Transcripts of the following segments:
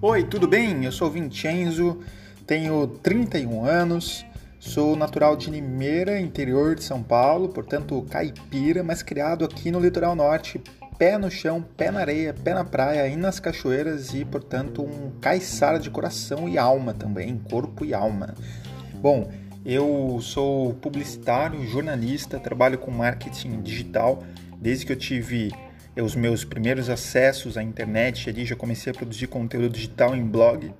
Oi, tudo bem? Eu sou Vincenzo, tenho 31 anos, sou natural de Limeira, interior de São Paulo, portanto caipira, mas criado aqui no litoral norte, pé no chão, pé na areia, pé na praia e nas cachoeiras e, portanto, um caiçara de coração e alma também, corpo e alma. Bom, eu sou publicitário, jornalista, trabalho com marketing digital desde que eu tive os meus primeiros acessos à internet ali, já comecei a produzir conteúdo digital em blog.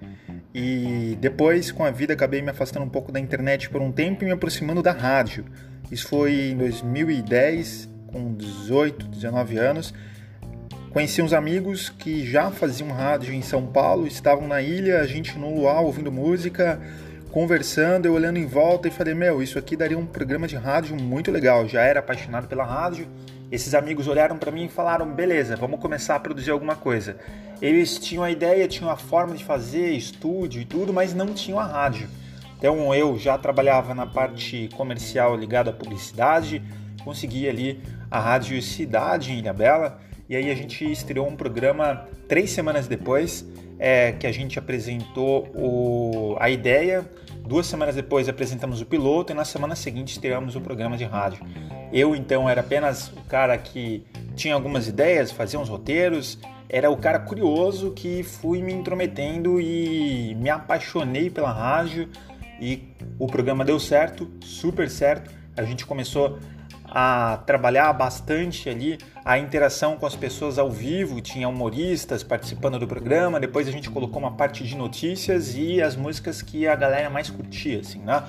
E depois, com a vida, acabei me afastando um pouco da internet por um tempo e me aproximando da rádio. Isso foi em 2010, com 18, 19 anos. Conheci uns amigos que já faziam rádio em São Paulo, estavam na ilha, a gente no luau ouvindo música, conversando, eu olhando em volta e falei: Meu, isso aqui daria um programa de rádio muito legal. Já era apaixonado pela rádio. Esses amigos olharam para mim e falaram: Beleza, vamos começar a produzir alguma coisa. Eles tinham a ideia, tinham a forma de fazer, estúdio e tudo, mas não tinham a rádio. Então eu já trabalhava na parte comercial ligada à publicidade, consegui ali a Rádio Cidade em Ilhabela, e aí a gente estreou um programa três semanas depois, é, que a gente apresentou o, a ideia, Duas semanas depois apresentamos o piloto e na semana seguinte estreamos o programa de rádio. Eu então era apenas o cara que tinha algumas ideias, fazia uns roteiros, era o cara curioso que fui me intrometendo e me apaixonei pela rádio e o programa deu certo, super certo. A gente começou a trabalhar bastante ali a interação com as pessoas ao vivo, tinha humoristas participando do programa, depois a gente colocou uma parte de notícias e as músicas que a galera mais curtia, assim, né?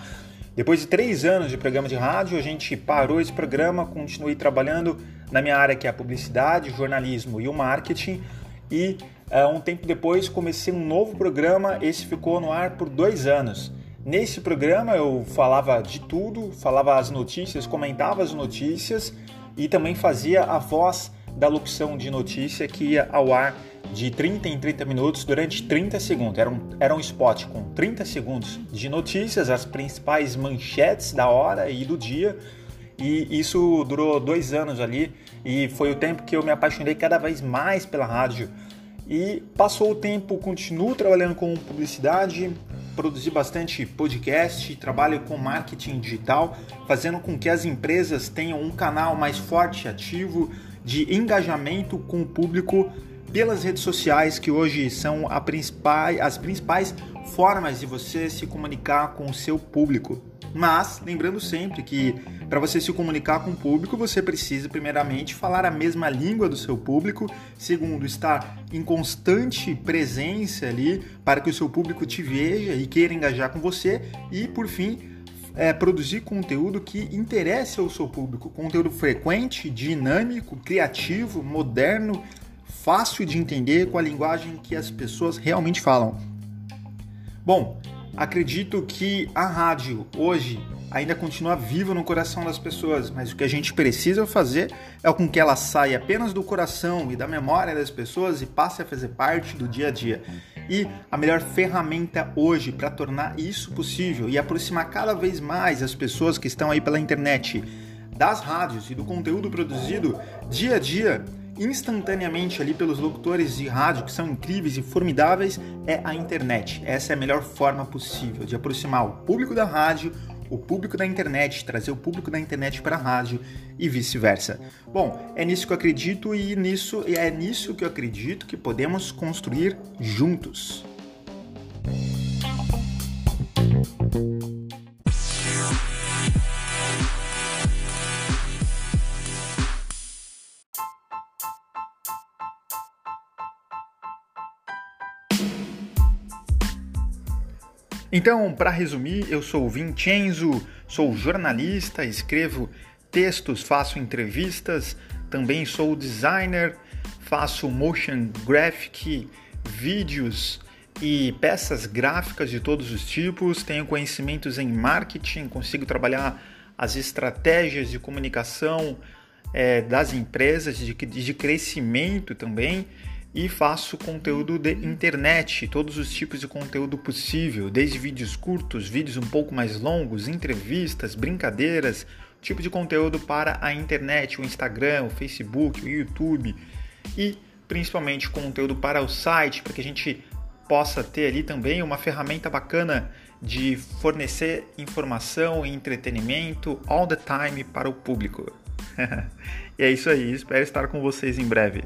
Depois de três anos de programa de rádio, a gente parou esse programa, continuei trabalhando na minha área que é a publicidade, jornalismo e o marketing e uh, um tempo depois comecei um novo programa, esse ficou no ar por dois anos. Nesse programa eu falava de tudo, falava as notícias, comentava as notícias e também fazia a voz da locução de notícia que ia ao ar de 30 em 30 minutos durante 30 segundos. Era um, era um spot com 30 segundos de notícias, as principais manchetes da hora e do dia. E isso durou dois anos ali e foi o tempo que eu me apaixonei cada vez mais pela rádio. E passou o tempo, continuo trabalhando com publicidade, produzi bastante podcast, trabalho com marketing digital, fazendo com que as empresas tenham um canal mais forte, ativo, de engajamento com o público pelas redes sociais, que hoje são principal, as principais formas de você se comunicar com o seu público. Mas lembrando sempre que para você se comunicar com o público, você precisa primeiramente falar a mesma língua do seu público, segundo, estar em constante presença ali para que o seu público te veja e queira engajar com você. E por fim, é, produzir conteúdo que interesse ao seu público, conteúdo frequente, dinâmico, criativo, moderno, fácil de entender com a linguagem que as pessoas realmente falam. Bom, Acredito que a rádio hoje ainda continua viva no coração das pessoas, mas o que a gente precisa fazer é com que ela saia apenas do coração e da memória das pessoas e passe a fazer parte do dia a dia. E a melhor ferramenta hoje para tornar isso possível e aproximar cada vez mais as pessoas que estão aí pela internet das rádios e do conteúdo produzido dia a dia instantaneamente ali pelos locutores de rádio que são incríveis e formidáveis é a internet. Essa é a melhor forma possível de aproximar o público da rádio, o público da internet, trazer o público da internet para a rádio e vice-versa. Bom, é nisso que eu acredito e nisso é nisso que eu acredito que podemos construir juntos. Então, para resumir, eu sou Vincenzo, sou jornalista, escrevo textos, faço entrevistas, também sou designer, faço motion graphic, vídeos e peças gráficas de todos os tipos, tenho conhecimentos em marketing, consigo trabalhar as estratégias de comunicação é, das empresas, de, de crescimento também e faço conteúdo de internet, todos os tipos de conteúdo possível, desde vídeos curtos, vídeos um pouco mais longos, entrevistas, brincadeiras, tipo de conteúdo para a internet, o Instagram, o Facebook, o YouTube e principalmente conteúdo para o site, para que a gente possa ter ali também uma ferramenta bacana de fornecer informação e entretenimento all the time para o público. e é isso aí, espero estar com vocês em breve.